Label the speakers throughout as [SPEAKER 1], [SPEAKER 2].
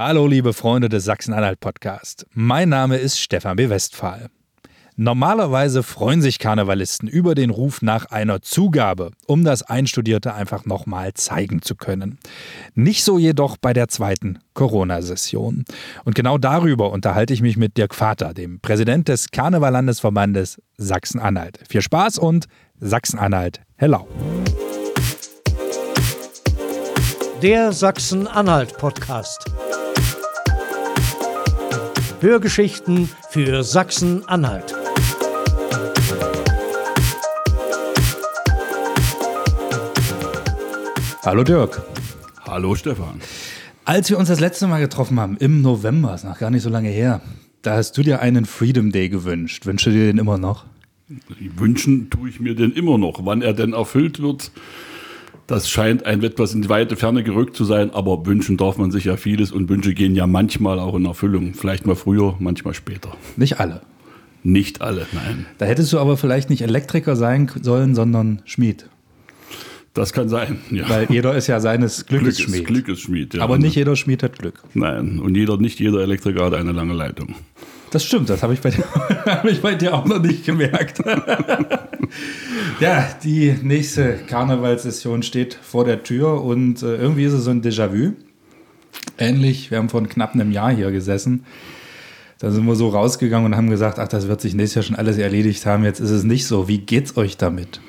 [SPEAKER 1] Hallo, liebe Freunde des Sachsen-Anhalt-Podcast. Mein Name ist Stefan B. Westphal. Normalerweise freuen sich Karnevalisten über den Ruf nach einer Zugabe, um das Einstudierte einfach nochmal zeigen zu können. Nicht so jedoch bei der zweiten Corona-Session. Und genau darüber unterhalte ich mich mit Dirk Vater, dem Präsident des Karnevallandesverbandes Sachsen-Anhalt. Viel Spaß und Sachsen-Anhalt, hello.
[SPEAKER 2] Der Sachsen-Anhalt-Podcast. Hörgeschichten für Sachsen-Anhalt.
[SPEAKER 1] Hallo Dirk.
[SPEAKER 3] Hallo Stefan.
[SPEAKER 1] Als wir uns das letzte Mal getroffen haben, im November, ist noch gar nicht so lange her, da hast du dir einen Freedom Day gewünscht. Wünschst du dir den immer noch?
[SPEAKER 3] Wünschen tue ich mir den immer noch. Wann er denn erfüllt wird, das scheint ein etwas in die weite Ferne gerückt zu sein, aber wünschen darf man sich ja vieles und Wünsche gehen ja manchmal auch in Erfüllung. Vielleicht mal früher, manchmal später.
[SPEAKER 1] Nicht alle.
[SPEAKER 3] Nicht alle, nein.
[SPEAKER 1] Da hättest du aber vielleicht nicht Elektriker sein sollen, sondern Schmied.
[SPEAKER 3] Das kann sein,
[SPEAKER 1] ja. Weil jeder ist ja seines Glückes Glück Schmied.
[SPEAKER 3] Glück ist Schmied,
[SPEAKER 1] ja. Aber nicht jeder Schmied hat Glück.
[SPEAKER 3] Nein, und jeder, nicht jeder Elektriker hat eine lange Leitung.
[SPEAKER 1] Das stimmt, das habe ich, bei dir, hab ich bei dir auch noch nicht gemerkt. ja, die nächste Karnevalssession steht vor der Tür und äh, irgendwie ist es so ein Déjà-vu. Ähnlich, wir haben vor knapp einem Jahr hier gesessen. Da sind wir so rausgegangen und haben gesagt, ach, das wird sich nächstes Jahr schon alles erledigt haben. Jetzt ist es nicht so. Wie geht's euch damit?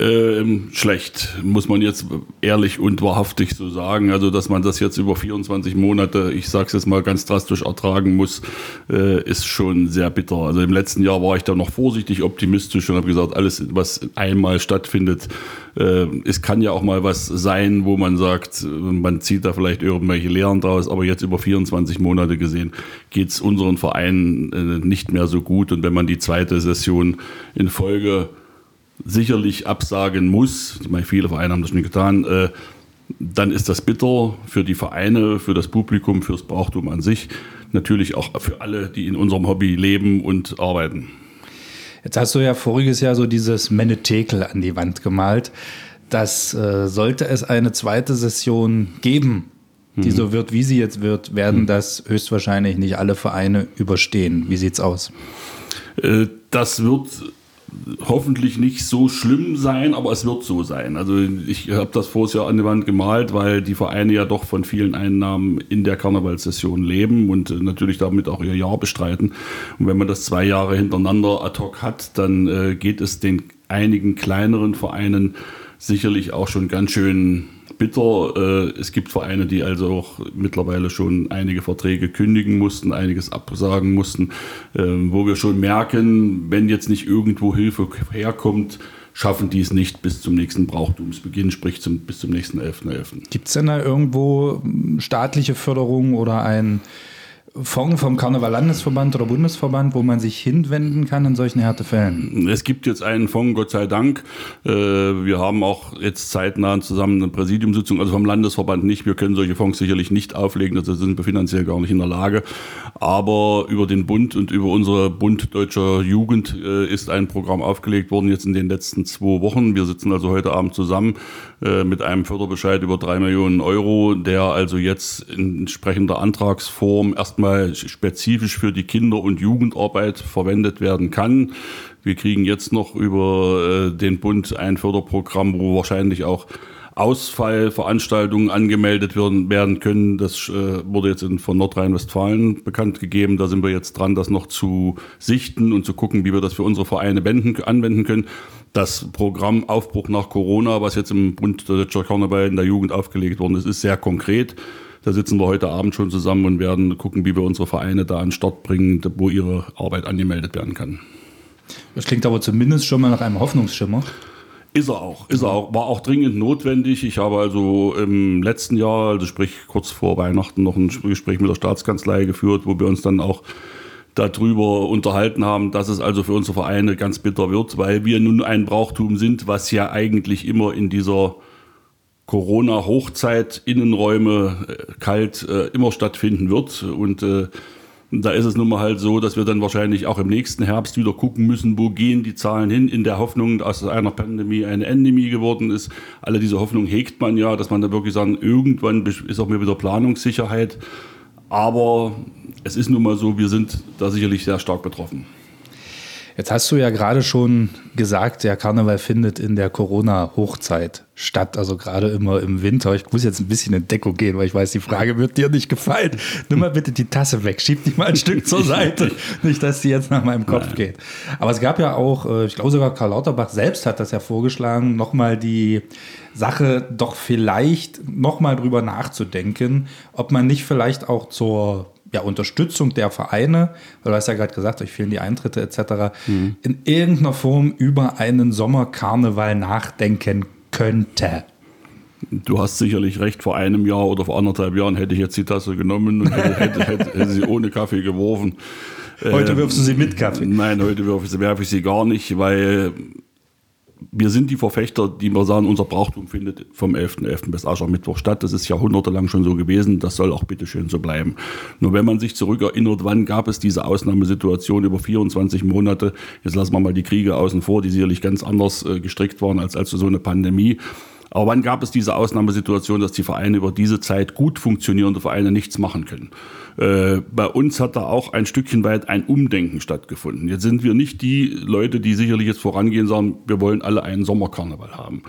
[SPEAKER 3] Ähm, schlecht, muss man jetzt ehrlich und wahrhaftig so sagen. Also, dass man das jetzt über 24 Monate, ich sage es jetzt mal ganz drastisch, ertragen muss, äh, ist schon sehr bitter. Also im letzten Jahr war ich da noch vorsichtig optimistisch und habe gesagt, alles, was einmal stattfindet, äh, es kann ja auch mal was sein, wo man sagt, man zieht da vielleicht irgendwelche Lehren draus, aber jetzt über 24 Monate gesehen geht es unseren Vereinen äh, nicht mehr so gut. Und wenn man die zweite Session in Folge sicherlich absagen muss, ich meine, viele Vereine haben das schon getan, äh, dann ist das bitter für die Vereine, für das Publikum, fürs Brauchtum an sich, natürlich auch für alle, die in unserem Hobby leben und arbeiten.
[SPEAKER 1] Jetzt hast du ja voriges Jahr so dieses Menetekel an die Wand gemalt. Das äh, sollte es eine zweite Session geben, die mhm. so wird, wie sie jetzt wird, werden mhm. das höchstwahrscheinlich nicht alle Vereine überstehen. Wie sieht's aus?
[SPEAKER 3] Äh, das wird hoffentlich nicht so schlimm sein, aber es wird so sein. Also ich habe das voriges Jahr an die Wand gemalt, weil die Vereine ja doch von vielen Einnahmen in der Karnevalssession leben und äh, natürlich damit auch ihr Jahr bestreiten. Und wenn man das zwei Jahre hintereinander ad hoc hat, dann äh, geht es den einigen kleineren Vereinen sicherlich auch schon ganz schön bitter. Äh, es gibt Vereine, die also auch mittlerweile schon einige Verträge kündigen mussten, einiges absagen mussten, ähm, wo wir schon merken, wenn jetzt nicht irgendwo Hilfe herkommt, schaffen die es nicht bis zum nächsten Brauchtumsbeginn, sprich zum, bis zum nächsten 11.11. .11.
[SPEAKER 1] Gibt es denn da irgendwo staatliche Förderung oder ein Fonds vom Karneval-Landesverband oder Bundesverband, wo man sich hinwenden kann in solchen Härtefällen?
[SPEAKER 3] Es gibt jetzt einen Fonds, Gott sei Dank. Äh, wir haben auch jetzt zeitnah zusammen eine Präsidiumssitzung, also vom Landesverband nicht. Wir können solche Fonds sicherlich nicht auflegen, dazu sind wir finanziell gar nicht in der Lage. Aber über den Bund und über unsere Bund Deutscher Jugend äh, ist ein Programm aufgelegt worden, jetzt in den letzten zwei Wochen. Wir sitzen also heute Abend zusammen äh, mit einem Förderbescheid über drei Millionen Euro, der also jetzt in entsprechender Antragsform erstmal erstmal spezifisch für die Kinder- und Jugendarbeit verwendet werden kann. Wir kriegen jetzt noch über äh, den Bund ein Förderprogramm, wo wahrscheinlich auch Ausfallveranstaltungen angemeldet werden, werden können. Das äh, wurde jetzt in, von Nordrhein-Westfalen bekannt gegeben. Da sind wir jetzt dran, das noch zu sichten und zu gucken, wie wir das für unsere Vereine wenden, anwenden können. Das Programm Aufbruch nach Corona, was jetzt im Bund Deutscher Karneval in der Jugend aufgelegt worden ist, ist sehr konkret. Da sitzen wir heute Abend schon zusammen und werden gucken, wie wir unsere Vereine da an den Start bringen, wo ihre Arbeit angemeldet werden kann.
[SPEAKER 1] Das klingt aber zumindest schon mal nach einem Hoffnungsschimmer.
[SPEAKER 3] Ist er auch, ist er auch, war auch dringend notwendig. Ich habe also im letzten Jahr, also sprich kurz vor Weihnachten, noch ein Gespräch mit der Staatskanzlei geführt, wo wir uns dann auch darüber unterhalten haben, dass es also für unsere Vereine ganz bitter wird, weil wir nun ein Brauchtum sind, was ja eigentlich immer in dieser Corona-Hochzeit, Innenräume, äh, kalt, äh, immer stattfinden wird. Und äh, Da ist es nun mal halt so, dass wir dann wahrscheinlich auch im nächsten Herbst wieder gucken müssen, wo gehen die Zahlen hin, in der Hoffnung, dass aus einer Pandemie eine Endemie geworden ist. Alle diese Hoffnung hegt man ja, dass man dann wirklich sagen, irgendwann ist auch mir wieder Planungssicherheit. Aber es ist nun mal so, wir sind da sicherlich sehr stark betroffen.
[SPEAKER 1] Jetzt hast du ja gerade schon gesagt, der Karneval findet in der Corona-Hochzeit statt, also gerade immer im Winter. Ich muss jetzt ein bisschen in Deko gehen, weil ich weiß, die Frage wird dir nicht gefallen. Nimm mal bitte die Tasse weg, schieb die mal ein Stück zur Seite. Nicht, dass die jetzt nach meinem Kopf Nein. geht. Aber es gab ja auch, äh, ich glaube sogar Karl Lauterbach selbst hat das ja vorgeschlagen, nochmal die Sache doch vielleicht nochmal drüber nachzudenken, ob man nicht vielleicht auch zur ja, Unterstützung der Vereine, weil du hast ja gerade gesagt, euch fehlen die Eintritte etc., mhm. in irgendeiner Form über einen Sommerkarneval nachdenken könnte.
[SPEAKER 3] Du hast sicherlich recht, vor einem Jahr oder vor anderthalb Jahren hätte ich jetzt die Tasse genommen und hätte, hätte, hätte, hätte sie ohne Kaffee geworfen.
[SPEAKER 1] Heute wirfst du sie mit Kaffee?
[SPEAKER 3] Nein, heute werfe ich sie gar nicht, weil wir sind die Verfechter, die wir sagen, unser Brauchtum findet vom 11.11. .11. bis Aschermittwoch statt. Das ist jahrhundertelang schon so gewesen. Das soll auch bitteschön so bleiben. Nur wenn man sich zurückerinnert, wann gab es diese Ausnahmesituation über 24 Monate? Jetzt lassen wir mal die Kriege außen vor, die sicherlich ganz anders äh, gestrickt waren als, als so eine Pandemie. Aber wann gab es diese Ausnahmesituation, dass die Vereine über diese Zeit gut funktionierende Vereine nichts machen können? Äh, bei uns hat da auch ein Stückchen weit ein Umdenken stattgefunden. Jetzt sind wir nicht die Leute, die sicherlich jetzt vorangehen und sagen, wir wollen alle einen Sommerkarneval haben.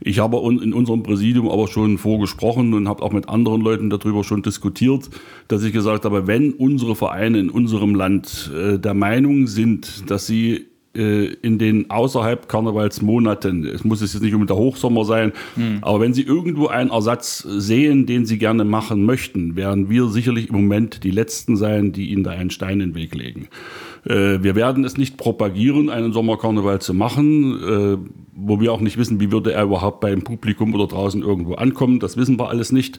[SPEAKER 3] Ich habe in unserem Präsidium aber schon vorgesprochen und habe auch mit anderen Leuten darüber schon diskutiert, dass ich gesagt habe, wenn unsere Vereine in unserem Land äh, der Meinung sind, dass sie in den außerhalb Karnevalsmonaten, es muss jetzt nicht um der Hochsommer sein, mhm. aber wenn Sie irgendwo einen Ersatz sehen, den Sie gerne machen möchten, werden wir sicherlich im Moment die Letzten sein, die Ihnen da einen Stein in den Weg legen. Äh, wir werden es nicht propagieren, einen Sommerkarneval zu machen, äh, wo wir auch nicht wissen, wie würde er überhaupt beim Publikum oder draußen irgendwo ankommen. Das wissen wir alles nicht.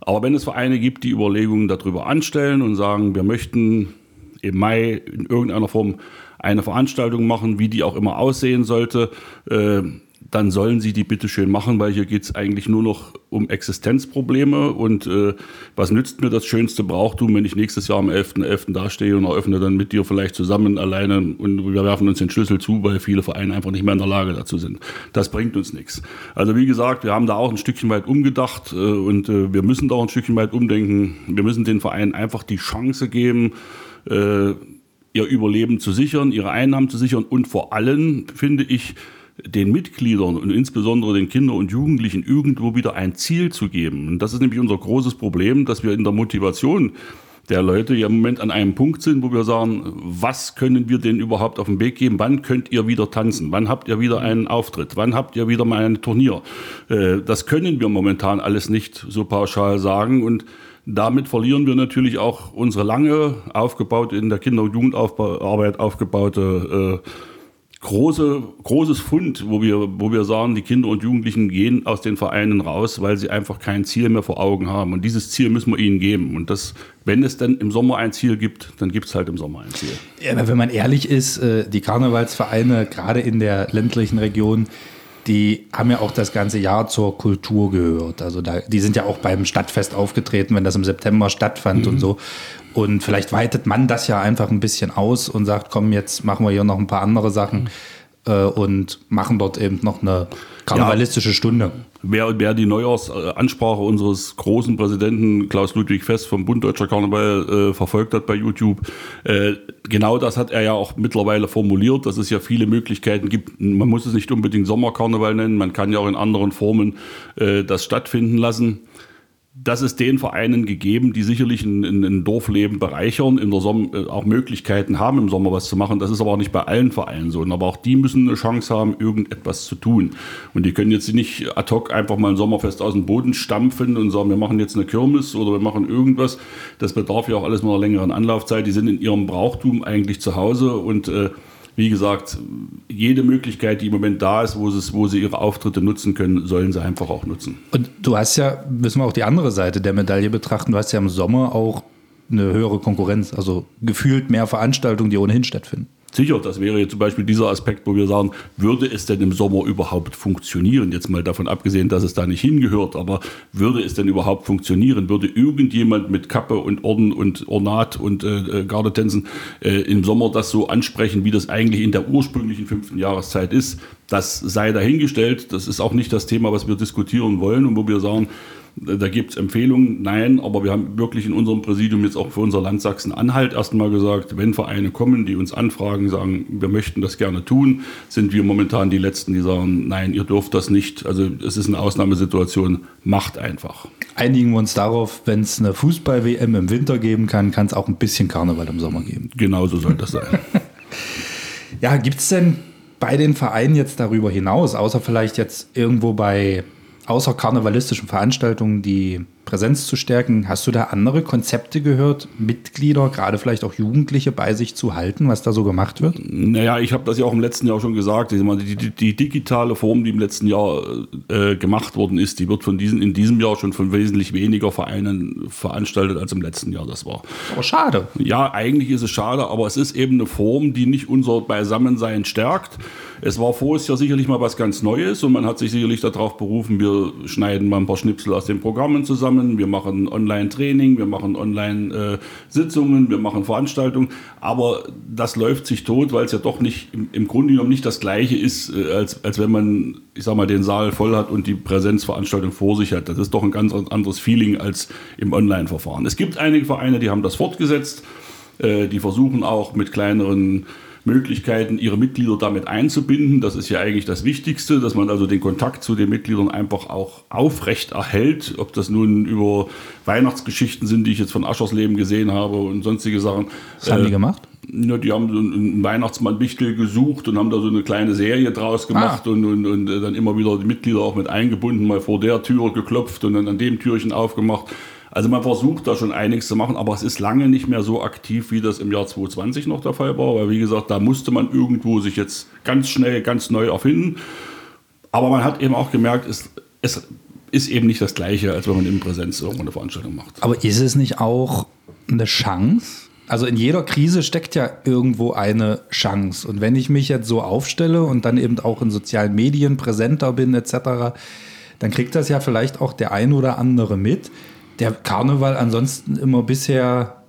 [SPEAKER 3] Aber wenn es Vereine gibt, die Überlegungen darüber anstellen und sagen, wir möchten im Mai in irgendeiner Form eine Veranstaltung machen, wie die auch immer aussehen sollte, äh, dann sollen sie die bitte schön machen, weil hier geht es eigentlich nur noch um Existenzprobleme und äh, was nützt mir das schönste Brauchtum, wenn ich nächstes Jahr am 11.11. .11. dastehe und eröffne dann mit dir vielleicht zusammen alleine und wir werfen uns den Schlüssel zu, weil viele Vereine einfach nicht mehr in der Lage dazu sind. Das bringt uns nichts. Also wie gesagt, wir haben da auch ein Stückchen weit umgedacht äh, und äh, wir müssen da auch ein Stückchen weit umdenken. Wir müssen den Vereinen einfach die Chance geben, äh, ihr Überleben zu sichern, ihre Einnahmen zu sichern und vor allem, finde ich, den Mitgliedern und insbesondere den Kindern und Jugendlichen irgendwo wieder ein Ziel zu geben. Und das ist nämlich unser großes Problem, dass wir in der Motivation der Leute ja im Moment an einem Punkt sind, wo wir sagen, was können wir denn überhaupt auf den Weg geben? Wann könnt ihr wieder tanzen? Wann habt ihr wieder einen Auftritt? Wann habt ihr wieder mal ein Turnier? Äh, das können wir momentan alles nicht so pauschal sagen und damit verlieren wir natürlich auch unsere lange aufgebaute, in der Kinder- und Jugendarbeit aufgebaute äh, große, großes Fund, wo wir, wo wir sagen, die Kinder und Jugendlichen gehen aus den Vereinen raus, weil sie einfach kein Ziel mehr vor Augen haben. Und dieses Ziel müssen wir ihnen geben. Und das, wenn es dann im Sommer ein Ziel gibt, dann gibt es halt im Sommer ein Ziel.
[SPEAKER 1] Ja, wenn man ehrlich ist, äh, die Karnevalsvereine, gerade in der ländlichen Region, die haben ja auch das ganze Jahr zur Kultur gehört. Also da, die sind ja auch beim Stadtfest aufgetreten, wenn das im September stattfand mhm. und so. Und vielleicht weitet man das ja einfach ein bisschen aus und sagt, komm, jetzt machen wir hier noch ein paar andere Sachen mhm. Äh, und machen dort eben noch eine karnevalistische ja. Stunde.
[SPEAKER 3] Wer, wer die Neujahrsansprache unseres großen Präsidenten Klaus Ludwig Fest vom Bund Deutscher Karneval äh, verfolgt hat bei YouTube, äh, genau das hat er ja auch mittlerweile formuliert, dass es ja viele Möglichkeiten gibt. Man muss es nicht unbedingt Sommerkarneval nennen, man kann ja auch in anderen Formen äh, das stattfinden lassen das ist den Vereinen gegeben, die sicherlich ein, ein Dorfleben bereichern, in der Sommer äh, auch Möglichkeiten haben, im Sommer was zu machen. Das ist aber auch nicht bei allen Vereinen so. Aber auch die müssen eine Chance haben, irgendetwas zu tun. Und die können jetzt nicht ad hoc einfach mal ein Sommerfest aus dem Boden stampfen und sagen, wir machen jetzt eine Kirmes oder wir machen irgendwas. Das bedarf ja auch alles mal einer längeren Anlaufzeit. Die sind in ihrem Brauchtum eigentlich zu Hause und äh, wie gesagt, jede Möglichkeit, die im Moment da ist, wo, es, wo sie ihre Auftritte nutzen können, sollen sie einfach auch nutzen.
[SPEAKER 1] Und du hast ja, müssen wir auch die andere Seite der Medaille betrachten, du hast ja im Sommer auch eine höhere Konkurrenz, also gefühlt mehr Veranstaltungen, die ohnehin stattfinden.
[SPEAKER 3] Sicher, das wäre jetzt zum Beispiel dieser Aspekt, wo wir sagen, würde es denn im Sommer überhaupt funktionieren? Jetzt mal davon abgesehen, dass es da nicht hingehört, aber würde es denn überhaupt funktionieren? Würde irgendjemand mit Kappe und Orden und Ornat und äh, äh, Gardetänzen äh, im Sommer das so ansprechen, wie das eigentlich in der ursprünglichen fünften Jahreszeit ist? Das sei dahingestellt. Das ist auch nicht das Thema, was wir diskutieren wollen und wo wir sagen, da gibt es Empfehlungen, nein, aber wir haben wirklich in unserem Präsidium jetzt auch für unser Land Sachsen-Anhalt erstmal gesagt, wenn Vereine kommen, die uns anfragen, sagen, wir möchten das gerne tun, sind wir momentan die Letzten, die sagen, nein, ihr dürft das nicht. Also es ist eine Ausnahmesituation, macht einfach.
[SPEAKER 1] Einigen wir uns darauf, wenn es eine Fußball-WM im Winter geben kann, kann es auch ein bisschen Karneval im Sommer geben.
[SPEAKER 3] Genauso soll das sein.
[SPEAKER 1] ja, gibt es denn bei den Vereinen jetzt darüber hinaus, außer vielleicht jetzt irgendwo bei außer karnevalistischen Veranstaltungen die Präsenz zu stärken, hast du da andere Konzepte gehört, Mitglieder, gerade vielleicht auch Jugendliche bei sich zu halten, was da so gemacht wird?
[SPEAKER 3] Naja, ich habe das ja auch im letzten Jahr schon gesagt. Die, die, die digitale Form, die im letzten Jahr äh, gemacht worden ist, die wird von diesen, in diesem Jahr schon von wesentlich weniger Vereinen veranstaltet als im letzten Jahr das war.
[SPEAKER 1] Aber schade.
[SPEAKER 3] Ja, eigentlich ist es schade, aber es ist eben eine Form, die nicht unser Beisammensein stärkt. Es war vorher ja sicherlich mal was ganz Neues und man hat sich sicherlich darauf berufen, wir schneiden mal ein paar Schnipsel aus den Programmen zusammen, wir machen Online-Training, wir machen Online-Sitzungen, wir machen Veranstaltungen, aber das läuft sich tot, weil es ja doch nicht im, im Grunde genommen nicht das Gleiche ist, äh, als, als wenn man, ich sag mal, den Saal voll hat und die Präsenzveranstaltung vor sich hat. Das ist doch ein ganz anderes Feeling als im Online-Verfahren. Es gibt einige Vereine, die haben das fortgesetzt, äh, die versuchen auch mit kleineren Möglichkeiten, ihre Mitglieder damit einzubinden. Das ist ja eigentlich das Wichtigste, dass man also den Kontakt zu den Mitgliedern einfach auch aufrecht erhält. Ob das nun über Weihnachtsgeschichten sind, die ich jetzt von Aschersleben gesehen habe und sonstige Sachen.
[SPEAKER 1] Was haben die äh, gemacht?
[SPEAKER 3] Ja, die haben so einen Weihnachtsmann Wichtel gesucht und haben da so eine kleine Serie draus gemacht ah. und, und, und dann immer wieder die Mitglieder auch mit eingebunden, mal vor der Tür geklopft und dann an dem Türchen aufgemacht. Also man versucht da schon einiges zu machen, aber es ist lange nicht mehr so aktiv, wie das im Jahr 2020 noch der Fall war. Weil wie gesagt, da musste man irgendwo sich jetzt ganz schnell, ganz neu erfinden. Aber man hat eben auch gemerkt, es, es ist eben nicht das Gleiche, als wenn man in Präsenz irgendwo eine Veranstaltung macht.
[SPEAKER 1] Aber ist es nicht auch eine Chance? Also in jeder Krise steckt ja irgendwo eine Chance. Und wenn ich mich jetzt so aufstelle und dann eben auch in sozialen Medien präsenter bin etc., dann kriegt das ja vielleicht auch der ein oder andere mit, der Karneval ansonsten immer bisher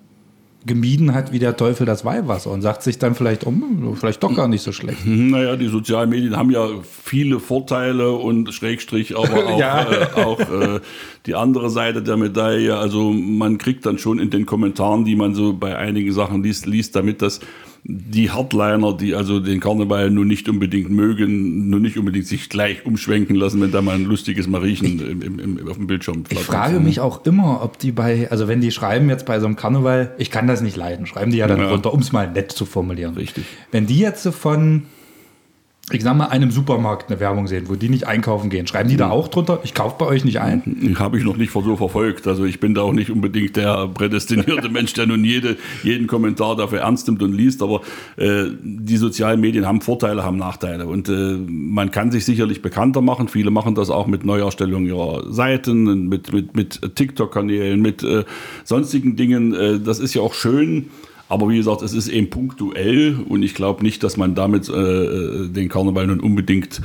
[SPEAKER 1] gemieden hat wie der Teufel das Weihwasser und sagt sich dann vielleicht, um, vielleicht doch gar nicht so schlecht.
[SPEAKER 3] Naja, die sozialen Medien haben ja viele Vorteile und Schrägstrich, aber auch, ja. äh, auch äh, die andere Seite der Medaille. Also man kriegt dann schon in den Kommentaren, die man so bei einigen Sachen liest, liest damit, dass die Hardliner, die also den Karneval nun nicht unbedingt mögen, nur nicht unbedingt sich gleich umschwenken lassen, wenn da mal ein lustiges Mariechen im, im, im, auf dem Bildschirm
[SPEAKER 1] flattert. Ich frage mich auch immer, ob die bei, also wenn die schreiben jetzt bei so einem Karneval, ich kann das nicht leiden, schreiben die ja dann ja. runter, um es mal nett zu formulieren.
[SPEAKER 3] Richtig.
[SPEAKER 1] Wenn die jetzt so von ich sag mal, einem Supermarkt eine Werbung sehen, wo die nicht einkaufen gehen. Schreiben die da auch drunter, ich kaufe bei euch nicht ein?
[SPEAKER 3] Habe ich noch nicht so verfolgt. Also ich bin da auch nicht unbedingt der prädestinierte Mensch, der nun jede, jeden Kommentar dafür ernst nimmt und liest. Aber äh, die sozialen Medien haben Vorteile, haben Nachteile. Und äh, man kann sich sicherlich bekannter machen. Viele machen das auch mit Neuerstellung ihrer Seiten, mit, mit, mit TikTok-Kanälen, mit äh, sonstigen Dingen. Äh, das ist ja auch schön. Aber wie gesagt, es ist eben punktuell und ich glaube nicht, dass man damit äh, äh, den Karneval nun unbedingt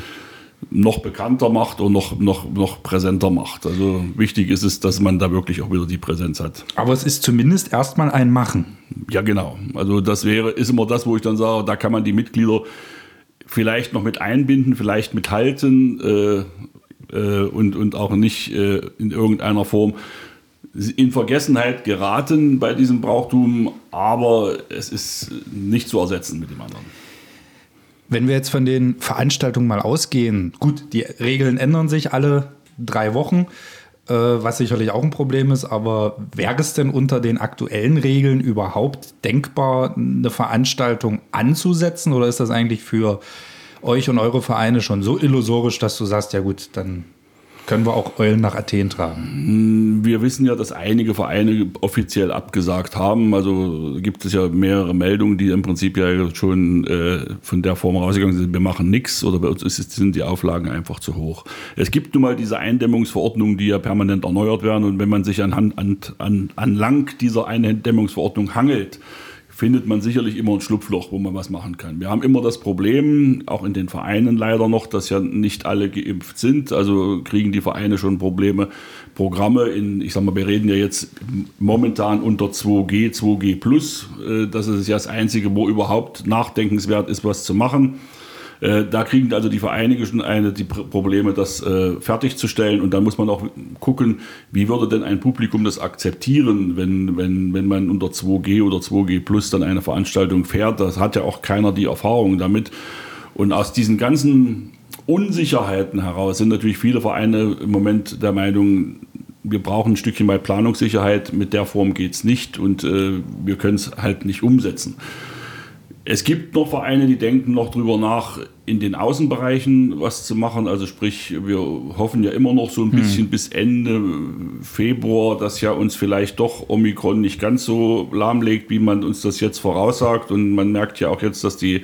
[SPEAKER 3] noch bekannter macht und noch, noch, noch präsenter macht. Also wichtig ist es, dass man da wirklich auch wieder die Präsenz hat.
[SPEAKER 1] Aber es ist zumindest erstmal ein Machen.
[SPEAKER 3] Ja, genau. Also das wäre, ist immer das, wo ich dann sage, da kann man die Mitglieder vielleicht noch mit einbinden, vielleicht mithalten äh, äh, und, und auch nicht äh, in irgendeiner Form in Vergessenheit geraten bei diesem Brauchtum, aber es ist nicht zu ersetzen mit dem anderen.
[SPEAKER 1] Wenn wir jetzt von den Veranstaltungen mal ausgehen, gut, die Regeln ändern sich alle drei Wochen, äh, was sicherlich auch ein Problem ist, aber wäre es denn unter den aktuellen Regeln überhaupt denkbar, eine Veranstaltung anzusetzen oder ist das eigentlich für euch und eure Vereine schon so illusorisch, dass du sagst, ja gut, dann können wir auch Eulen nach Athen tragen?
[SPEAKER 3] Hm, wir wissen ja, dass einige Vereine offiziell abgesagt haben. Also gibt es ja mehrere Meldungen, die im Prinzip ja schon äh, von der Form rausgegangen sind, wir machen nichts oder bei uns sind die Auflagen einfach zu hoch. Es gibt nun mal diese Eindämmungsverordnungen, die ja permanent erneuert werden und wenn man sich anhand, an, an, an lang dieser Eindämmungsverordnung hangelt, findet man sicherlich immer ein Schlupfloch, wo man was machen kann. Wir haben immer das Problem, auch in den Vereinen leider noch, dass ja nicht alle geimpft sind. Also kriegen die Vereine schon Probleme, Programme in, ich sag mal, wir reden ja jetzt momentan unter 2G, 2G Plus. Äh, das ist ja das Einzige, wo überhaupt nachdenkenswert ist, was zu machen. Äh, da kriegen also die Vereine schon eine, die Probleme, das äh, fertigzustellen. Und dann muss man auch gucken, wie würde denn ein Publikum das akzeptieren, wenn, wenn, wenn man unter 2G oder 2G Plus dann eine Veranstaltung fährt. Das hat ja auch keiner die Erfahrung damit. Und aus diesen ganzen Unsicherheiten heraus sind natürlich viele Vereine im Moment der Meinung, wir brauchen ein Stückchen mal Planungssicherheit, mit der Form geht es nicht und äh, wir können es halt nicht umsetzen. Es gibt noch Vereine, die denken noch drüber nach, in den Außenbereichen was zu machen. Also sprich, wir hoffen ja immer noch so ein hm. bisschen hm. bis Ende Februar, dass ja uns vielleicht doch Omikron nicht ganz so lahmlegt, wie man uns das jetzt voraussagt. Und man merkt ja auch jetzt, dass die,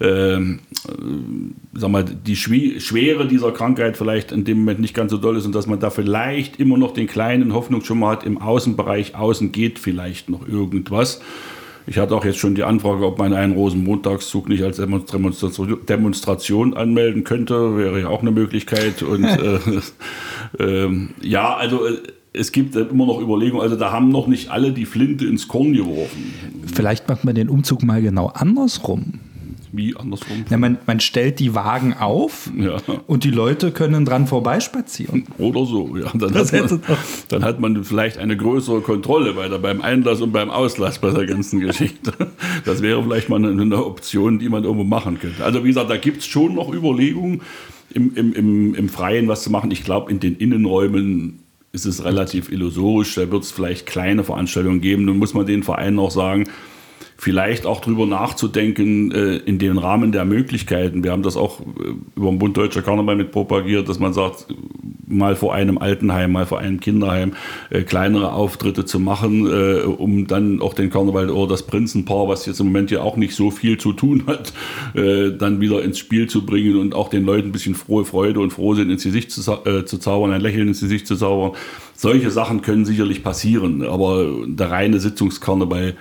[SPEAKER 3] äh, sag mal, die Schwere dieser Krankheit vielleicht in dem Moment nicht ganz so doll ist und dass man da vielleicht immer noch den kleinen Hoffnung schon mal hat, im Außenbereich, außen geht vielleicht noch irgendwas. Ich hatte auch jetzt schon die Anfrage, ob man einen Rosenmontagszug nicht als Demonstration anmelden könnte. Wäre ja auch eine Möglichkeit. Und äh, äh, ja, also äh, es gibt immer noch Überlegungen. Also da haben noch nicht alle die Flinte ins Korn geworfen.
[SPEAKER 1] Vielleicht macht man den Umzug mal genau andersrum.
[SPEAKER 3] Wie andersrum?
[SPEAKER 1] Ja, man, man stellt die Wagen auf ja. und die Leute können dran vorbeispazieren.
[SPEAKER 3] Oder so, ja. Dann hat, man, dann hat, man, vielleicht eine größere Kontrolle bei der, beim Einlass und beim Auslass bei der ganzen Geschichte. Das wäre vielleicht mal eine, eine Option, die man irgendwo machen könnte. Also wie gesagt, da gibt es schon noch Überlegungen, im, im, im, im Freien was zu machen. Ich glaube, in den Innenräumen ist es relativ illusorisch. Da wird es vielleicht kleine Veranstaltungen geben. Nun muss man den Vereinen auch sagen, vielleicht auch drüber nachzudenken äh, in dem Rahmen der Möglichkeiten. Wir haben das auch äh, über den Bund Deutscher Karneval mit propagiert, dass man sagt, mal vor einem Altenheim, mal vor einem Kinderheim äh, kleinere Auftritte zu machen, äh, um dann auch den Karneval oder das Prinzenpaar, was jetzt im Moment ja auch nicht so viel zu tun hat, äh, dann wieder ins Spiel zu bringen und auch den Leuten ein bisschen frohe Freude und Frohsinn ins Gesicht zu, äh, zu zaubern, ein Lächeln ins Gesicht zu zaubern. Solche Sachen können sicherlich passieren, aber der reine Sitzungskarneval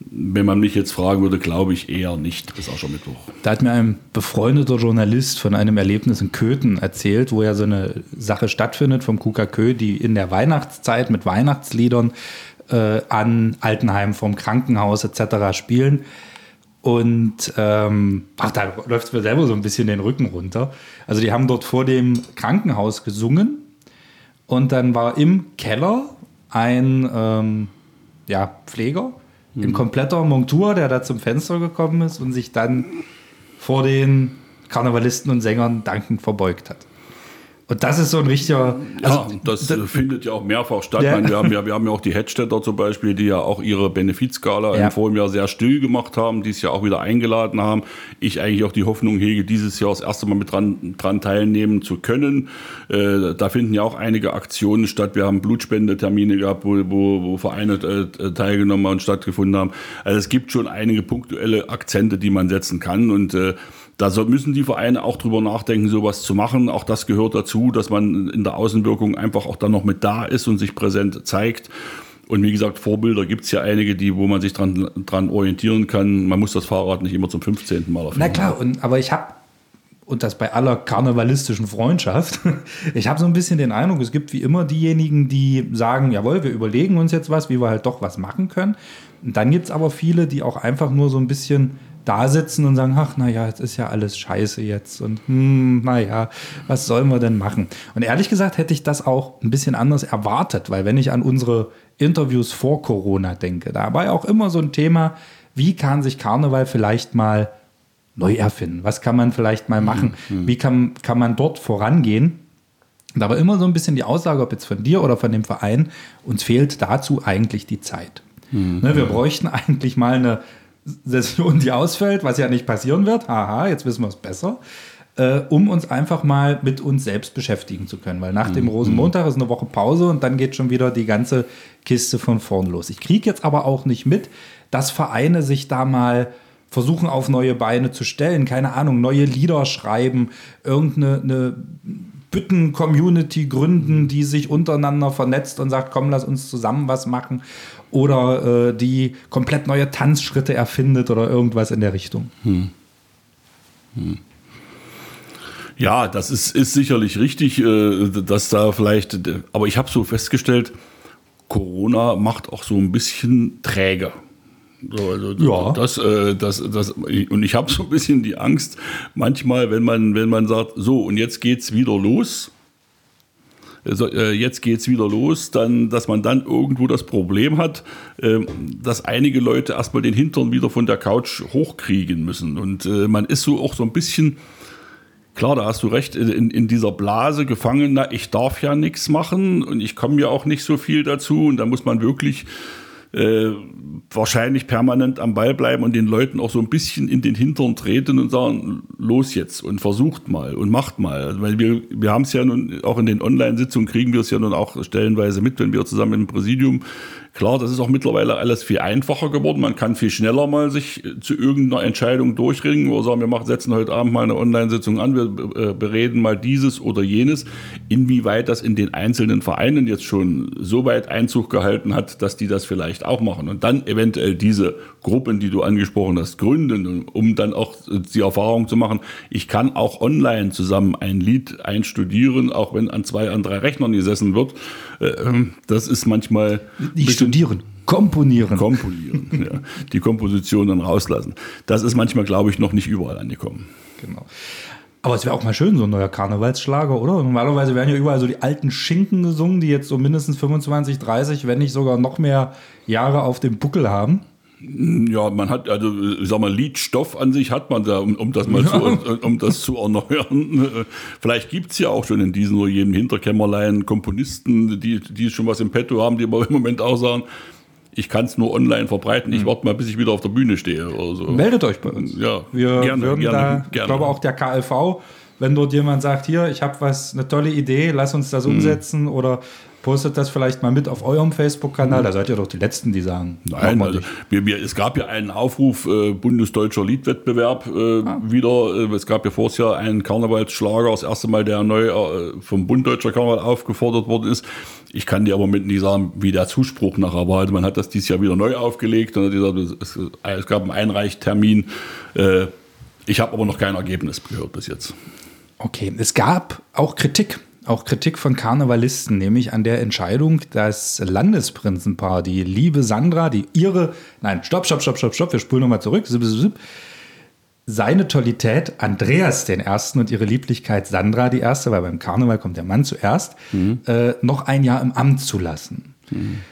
[SPEAKER 3] wenn man mich jetzt fragen würde, glaube ich eher nicht bis Aschermittwoch.
[SPEAKER 1] Da hat mir ein befreundeter Journalist von einem Erlebnis in Köthen erzählt, wo ja so eine Sache stattfindet vom KKK, die in der Weihnachtszeit mit Weihnachtsliedern äh, an Altenheim vom Krankenhaus etc. spielen. Und ähm, ach, da läuft mir selber so ein bisschen den Rücken runter. Also die haben dort vor dem Krankenhaus gesungen und dann war im Keller ein ähm, ja, Pfleger in kompletter Montur, der da zum Fenster gekommen ist und sich dann vor den Karnevalisten und Sängern dankend verbeugt hat. Und das ist so ein richtiger.
[SPEAKER 3] Also, ja, das, das findet ja auch mehrfach statt. Ja. Meine, wir, haben ja, wir haben ja auch die Hedstädter zum Beispiel, die ja auch ihre Benefizskala ja. im vorigen Jahr sehr still gemacht haben, die es ja auch wieder eingeladen haben. Ich eigentlich auch die Hoffnung hege, dieses Jahr das erste Mal mit dran, dran teilnehmen zu können. Äh, da finden ja auch einige Aktionen statt. Wir haben Blutspendetermine gehabt, wo, wo, wo Vereine äh, teilgenommen und stattgefunden haben. Also es gibt schon einige punktuelle Akzente, die man setzen kann. Und äh, da müssen die Vereine auch drüber nachdenken, sowas zu machen. Auch das gehört dazu, dass man in der Außenwirkung einfach auch dann noch mit da ist und sich präsent zeigt. Und wie gesagt, Vorbilder gibt es ja einige, die, wo man sich dran, dran orientieren kann. Man muss das Fahrrad nicht immer zum 15. Mal
[SPEAKER 1] erfinden. Na klar, und, aber ich habe, und das bei aller karnevalistischen Freundschaft, ich habe so ein bisschen den Eindruck, es gibt wie immer diejenigen, die sagen, jawohl, wir überlegen uns jetzt was, wie wir halt doch was machen können. Und dann gibt es aber viele, die auch einfach nur so ein bisschen da sitzen und sagen, ach, naja, es ist ja alles scheiße jetzt und hm, naja, was sollen wir denn machen? Und ehrlich gesagt hätte ich das auch ein bisschen anders erwartet, weil wenn ich an unsere Interviews vor Corona denke, da war ja auch immer so ein Thema, wie kann sich Karneval vielleicht mal neu erfinden? Was kann man vielleicht mal machen? Mhm. Wie kann, kann man dort vorangehen? Da war immer so ein bisschen die Aussage, ob jetzt von dir oder von dem Verein, uns fehlt dazu eigentlich die Zeit. Mhm. Ne, wir bräuchten eigentlich mal eine Session, die ausfällt, was ja nicht passieren wird, haha, jetzt wissen wir es besser, äh, um uns einfach mal mit uns selbst beschäftigen zu können. Weil nach mhm. dem Rosenmontag ist eine Woche Pause und dann geht schon wieder die ganze Kiste von vorn los. Ich kriege jetzt aber auch nicht mit, dass Vereine sich da mal versuchen auf neue Beine zu stellen, keine Ahnung, neue Lieder schreiben, irgendeine Bütten-Community gründen, die sich untereinander vernetzt und sagt, komm, lass uns zusammen was machen. Oder äh, die komplett neue Tanzschritte erfindet oder irgendwas in der Richtung. Hm.
[SPEAKER 3] Hm. Ja, das ist, ist sicherlich richtig, äh, dass da vielleicht, aber ich habe so festgestellt, Corona macht auch so ein bisschen träger. So, also ja. Das, äh, das, das, und ich habe so ein bisschen die Angst, manchmal, wenn man, wenn man sagt, so, und jetzt geht's wieder los, also, äh, jetzt geht's wieder los, dann, dass man dann irgendwo das Problem hat, äh, dass einige Leute erstmal den Hintern wieder von der Couch hochkriegen müssen. Und äh, man ist so auch so ein bisschen, klar, da hast du recht, in, in dieser Blase gefangen, na, ich darf ja nichts machen und ich komme ja auch nicht so viel dazu. Und da muss man wirklich äh, wahrscheinlich permanent am Ball bleiben und den Leuten auch so ein bisschen in den Hintern treten und sagen, los jetzt und versucht mal und macht mal. Weil wir, wir haben es ja nun, auch in den Online-Sitzungen kriegen wir es ja nun auch stellenweise mit, wenn wir zusammen im Präsidium Klar, das ist auch mittlerweile alles viel einfacher geworden. Man kann viel schneller mal sich zu irgendeiner Entscheidung durchringen oder sagen, wir machen, setzen heute Abend mal eine Online-Sitzung an, wir äh, bereden mal dieses oder jenes. Inwieweit das in den einzelnen Vereinen jetzt schon so weit Einzug gehalten hat, dass die das vielleicht auch machen und dann eventuell diese Gruppen, die du angesprochen hast, gründen, um dann auch die Erfahrung zu machen, ich kann auch online zusammen ein Lied einstudieren, auch wenn an zwei, an drei Rechnern gesessen wird. Äh, ähm, das ist manchmal.
[SPEAKER 1] Nicht studieren. Komponieren.
[SPEAKER 3] Komponieren, ja. Die Komposition dann rauslassen. Das ist manchmal, glaube ich, noch nicht überall angekommen.
[SPEAKER 1] Genau. Aber es wäre auch mal schön, so ein neuer Karnevalsschlager, oder? Normalerweise werden ja überall so die alten Schinken gesungen, die jetzt so mindestens 25, 30, wenn nicht sogar noch mehr Jahre auf dem Buckel haben.
[SPEAKER 3] Ja, man hat, also ich sag mal, Liedstoff an sich hat man da, um, um das mal ja. zu, um das zu erneuern. Vielleicht gibt's ja auch schon in diesem oder jedem Hinterkämmerlein Komponisten, die, die schon was im Petto haben, die aber im Moment auch sagen, ich kann es nur online verbreiten, ich hm. warte mal, bis ich wieder auf der Bühne stehe. Oder so.
[SPEAKER 1] Meldet euch bei uns.
[SPEAKER 3] Ja,
[SPEAKER 1] wir gerne, würden gerne, da, gerne. ich glaube auch der KLV, wenn dort jemand sagt, hier, ich habe was, eine tolle Idee, lass uns das hm. umsetzen oder Postet das vielleicht mal mit auf eurem Facebook-Kanal. Da seid ihr doch die Letzten, die sagen.
[SPEAKER 3] Nein, also, wir, wir, es gab ja einen Aufruf, äh, Bundesdeutscher Liedwettbewerb äh, ah. wieder. Äh, es gab ja vorher einen Karnevalsschlager, das erste Mal, der neu äh, vom Bund Deutscher Karneval aufgefordert worden ist. Ich kann dir aber mit nicht sagen, wie der Zuspruch nachher war. Also man hat das dieses Jahr wieder neu aufgelegt und hat gesagt, es, es gab einen Einreichtermin. Äh, ich habe aber noch kein Ergebnis gehört bis jetzt.
[SPEAKER 1] Okay, es gab auch Kritik auch Kritik von Karnevalisten, nämlich an der Entscheidung, das Landesprinzenpaar, die liebe Sandra, die ihre, nein, stopp, stopp, stopp, stopp, stopp, wir spulen nochmal zurück, seine Tollität Andreas den Ersten und ihre Lieblichkeit Sandra die Erste, weil beim Karneval kommt der Mann zuerst, mhm. äh, noch ein Jahr im Amt zu lassen.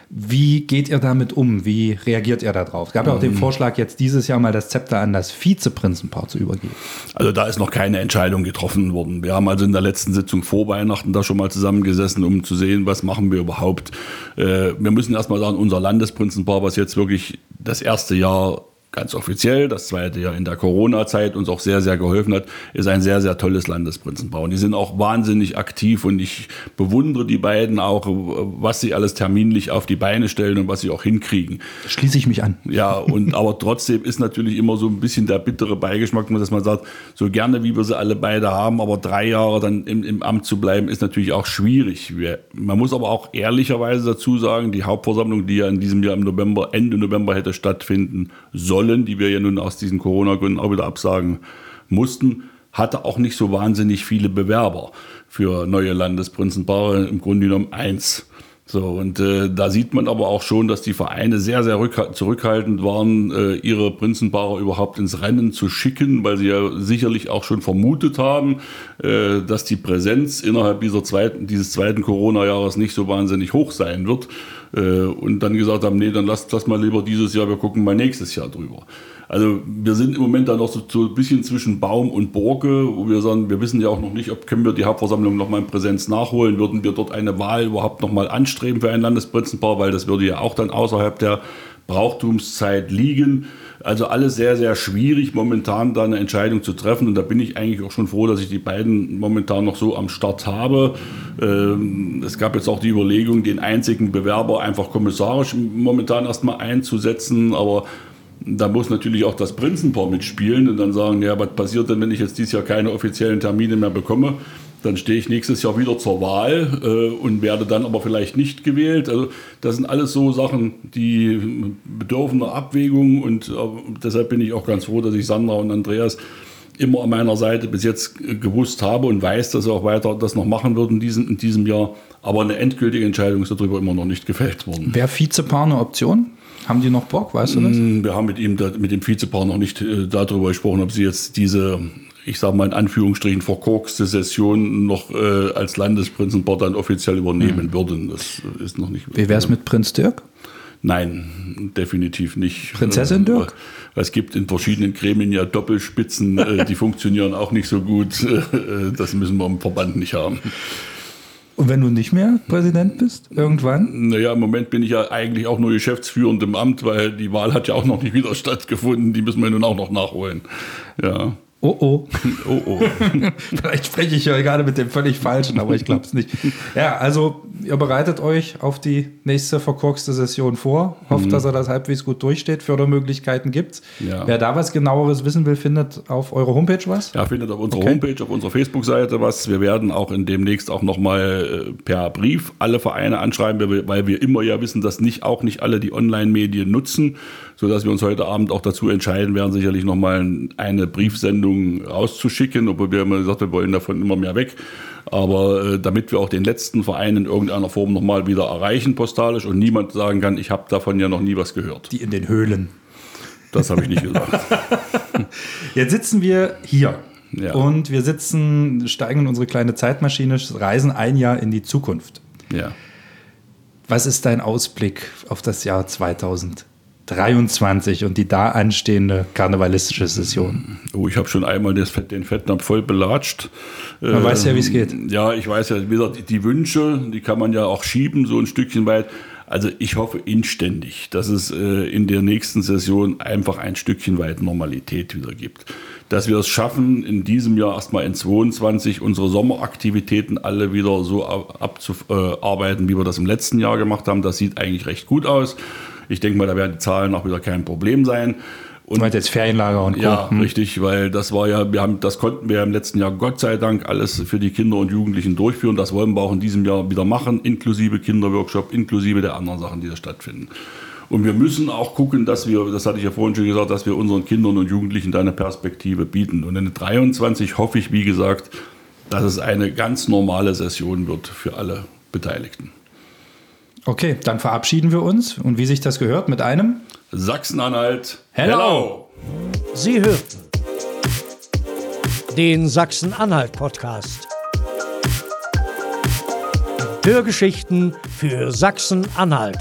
[SPEAKER 1] Wie geht ihr damit um? Wie reagiert ihr darauf? Es gab ja auch den mhm. Vorschlag, jetzt dieses Jahr mal das Zepter an das Vizeprinzenpaar zu übergeben.
[SPEAKER 3] Also da ist noch keine Entscheidung getroffen worden. Wir haben also in der letzten Sitzung vor Weihnachten da schon mal zusammengesessen, um zu sehen, was machen wir überhaupt. Äh, wir müssen erstmal sagen, unser Landesprinzenpaar, was jetzt wirklich das erste Jahr ganz offiziell, das zweite Jahr in der Corona-Zeit uns auch sehr, sehr geholfen hat, ist ein sehr, sehr tolles Landesprinzenpaar. Und die sind auch wahnsinnig aktiv und ich bewundere die beiden auch, was sie alles terminlich auf die Beine stellen und was sie auch hinkriegen.
[SPEAKER 1] Schließe ich mich an.
[SPEAKER 3] Ja, und aber trotzdem ist natürlich immer so ein bisschen der bittere Beigeschmack, dass man sagt, so gerne wie wir sie alle beide haben, aber drei Jahre dann im, im Amt zu bleiben, ist natürlich auch schwierig. Wir, man muss aber auch ehrlicherweise dazu sagen, die Hauptversammlung, die ja in diesem Jahr im November, Ende November hätte stattfinden sollen, sollen, die wir ja nun aus diesen Corona-Gründen auch wieder absagen mussten, hatte auch nicht so wahnsinnig viele Bewerber für neue Landesprinzenpaare, im Grunde genommen eins. So, und äh, da sieht man aber auch schon, dass die Vereine sehr, sehr zurückhaltend waren, äh, ihre Prinzenpaare überhaupt ins Rennen zu schicken, weil sie ja sicherlich auch schon vermutet haben, äh, dass die Präsenz innerhalb dieser zweiten, dieses zweiten Corona-Jahres nicht so wahnsinnig hoch sein wird. Äh, und dann gesagt haben, nee, dann lasst das mal lieber dieses Jahr, wir gucken mal nächstes Jahr drüber. Also wir sind im Moment da noch so, so ein bisschen zwischen Baum und Borke, wo wir sagen, wir wissen ja auch noch nicht, ob können wir die Hauptversammlung noch mal in Präsenz nachholen, würden wir dort eine Wahl überhaupt noch mal anstreben für ein Landesprinzenpaar, weil das würde ja auch dann außerhalb der Brauchtumszeit liegen. Also alles sehr, sehr schwierig, momentan da eine Entscheidung zu treffen. Und da bin ich eigentlich auch schon froh, dass ich die beiden momentan noch so am Start habe. Ähm, es gab jetzt auch die Überlegung, den einzigen Bewerber einfach kommissarisch momentan erstmal einzusetzen. Aber da muss natürlich auch das Prinzenpaar mitspielen und dann sagen, ja, was passiert denn, wenn ich jetzt dieses Jahr keine offiziellen Termine mehr bekomme? Dann stehe ich nächstes Jahr wieder zur Wahl äh, und werde dann aber vielleicht nicht gewählt. Also das sind alles so Sachen, die bedürfen einer Abwägung und äh, deshalb bin ich auch ganz froh, dass ich Sandra und Andreas immer an meiner Seite bis jetzt gewusst habe und weiß, dass sie auch weiter das noch machen würden in diesem, in diesem Jahr. Aber eine endgültige Entscheidung ist darüber immer noch nicht gefällt worden.
[SPEAKER 1] Wäre Vizepaar eine Option? Haben die noch Bock, weißt du das?
[SPEAKER 3] Mm, wir haben mit ihm, mit dem Vizepaar noch nicht äh, darüber gesprochen, ob sie jetzt diese, ich sage mal in Anführungsstrichen, verkorkste Session noch äh, als Landesprinzenpaar dann offiziell übernehmen mhm. würden. Das ist noch nicht.
[SPEAKER 1] Wie wäre es mit Prinz Dirk?
[SPEAKER 3] Nein, definitiv nicht.
[SPEAKER 1] Prinzessin Dirk?
[SPEAKER 3] Es gibt in verschiedenen Gremien ja Doppelspitzen, äh, die funktionieren auch nicht so gut. Äh, das müssen wir im Verband nicht haben.
[SPEAKER 1] Und wenn du nicht mehr Präsident bist, irgendwann?
[SPEAKER 3] Naja, im Moment bin ich ja eigentlich auch nur geschäftsführend im Amt, weil die Wahl hat ja auch noch nicht wieder stattgefunden. Die müssen wir nun auch noch nachholen. Ja.
[SPEAKER 1] Oh oh. oh oh. Vielleicht spreche ich ja gerade mit dem völlig Falschen, aber ich glaube es nicht. Ja, also ihr bereitet euch auf die nächste verkorkste Session vor. Hofft, mhm. dass er das halbwegs gut durchsteht. Fördermöglichkeiten gibt's. Ja. Wer da was genaueres wissen will, findet auf eurer Homepage was?
[SPEAKER 3] Ja, findet auf unserer okay. Homepage, auf unserer Facebook-Seite was. Wir werden auch in demnächst auch nochmal äh, per Brief alle Vereine anschreiben, weil wir immer ja wissen, dass nicht auch nicht alle die Online-Medien nutzen sodass wir uns heute Abend auch dazu entscheiden werden, sicherlich nochmal eine Briefsendung rauszuschicken, obwohl wir immer gesagt haben, wir wollen davon immer mehr weg. Aber äh, damit wir auch den letzten Verein in irgendeiner Form nochmal wieder erreichen, postalisch, und niemand sagen kann, ich habe davon ja noch nie was gehört.
[SPEAKER 1] Die in den Höhlen.
[SPEAKER 3] Das habe ich nicht gesagt.
[SPEAKER 1] Jetzt sitzen wir hier. Ja. Und wir sitzen, steigen in unsere kleine Zeitmaschine, reisen ein Jahr in die Zukunft.
[SPEAKER 3] Ja.
[SPEAKER 1] Was ist dein Ausblick auf das Jahr 2000? 23 und die da anstehende karnevalistische Session.
[SPEAKER 3] Oh, ich habe schon einmal das, den Fettnapf voll belatscht.
[SPEAKER 1] Man ähm, weiß ja, wie es geht.
[SPEAKER 3] Ja, ich weiß ja, wie gesagt, die Wünsche, die kann man ja auch schieben, so ein Stückchen weit. Also ich hoffe inständig, dass es äh, in der nächsten Session einfach ein Stückchen weit Normalität wieder gibt. Dass wir es schaffen, in diesem Jahr erstmal in 22 unsere Sommeraktivitäten alle wieder so abzuarbeiten, wie wir das im letzten Jahr gemacht haben. Das sieht eigentlich recht gut aus. Ich denke mal, da werden die Zahlen auch wieder kein Problem sein.
[SPEAKER 1] Und, du meinst jetzt Ferienlager und
[SPEAKER 3] Co. Ja, hm. richtig, weil das war ja, wir haben, das konnten wir im letzten Jahr Gott sei Dank alles für die Kinder und Jugendlichen durchführen. Das wollen wir auch in diesem Jahr wieder machen, inklusive Kinderworkshop, inklusive der anderen Sachen, die da stattfinden. Und wir müssen auch gucken, dass wir, das hatte ich ja vorhin schon gesagt, dass wir unseren Kindern und Jugendlichen da eine Perspektive bieten. Und in 23 hoffe ich, wie gesagt, dass es eine ganz normale Session wird für alle Beteiligten.
[SPEAKER 1] Okay, dann verabschieden wir uns und wie sich das gehört mit einem
[SPEAKER 3] Sachsen-Anhalt.
[SPEAKER 1] Hello. Hello!
[SPEAKER 2] Sie hörten den Sachsen-Anhalt-Podcast. Hörgeschichten für Sachsen-Anhalt.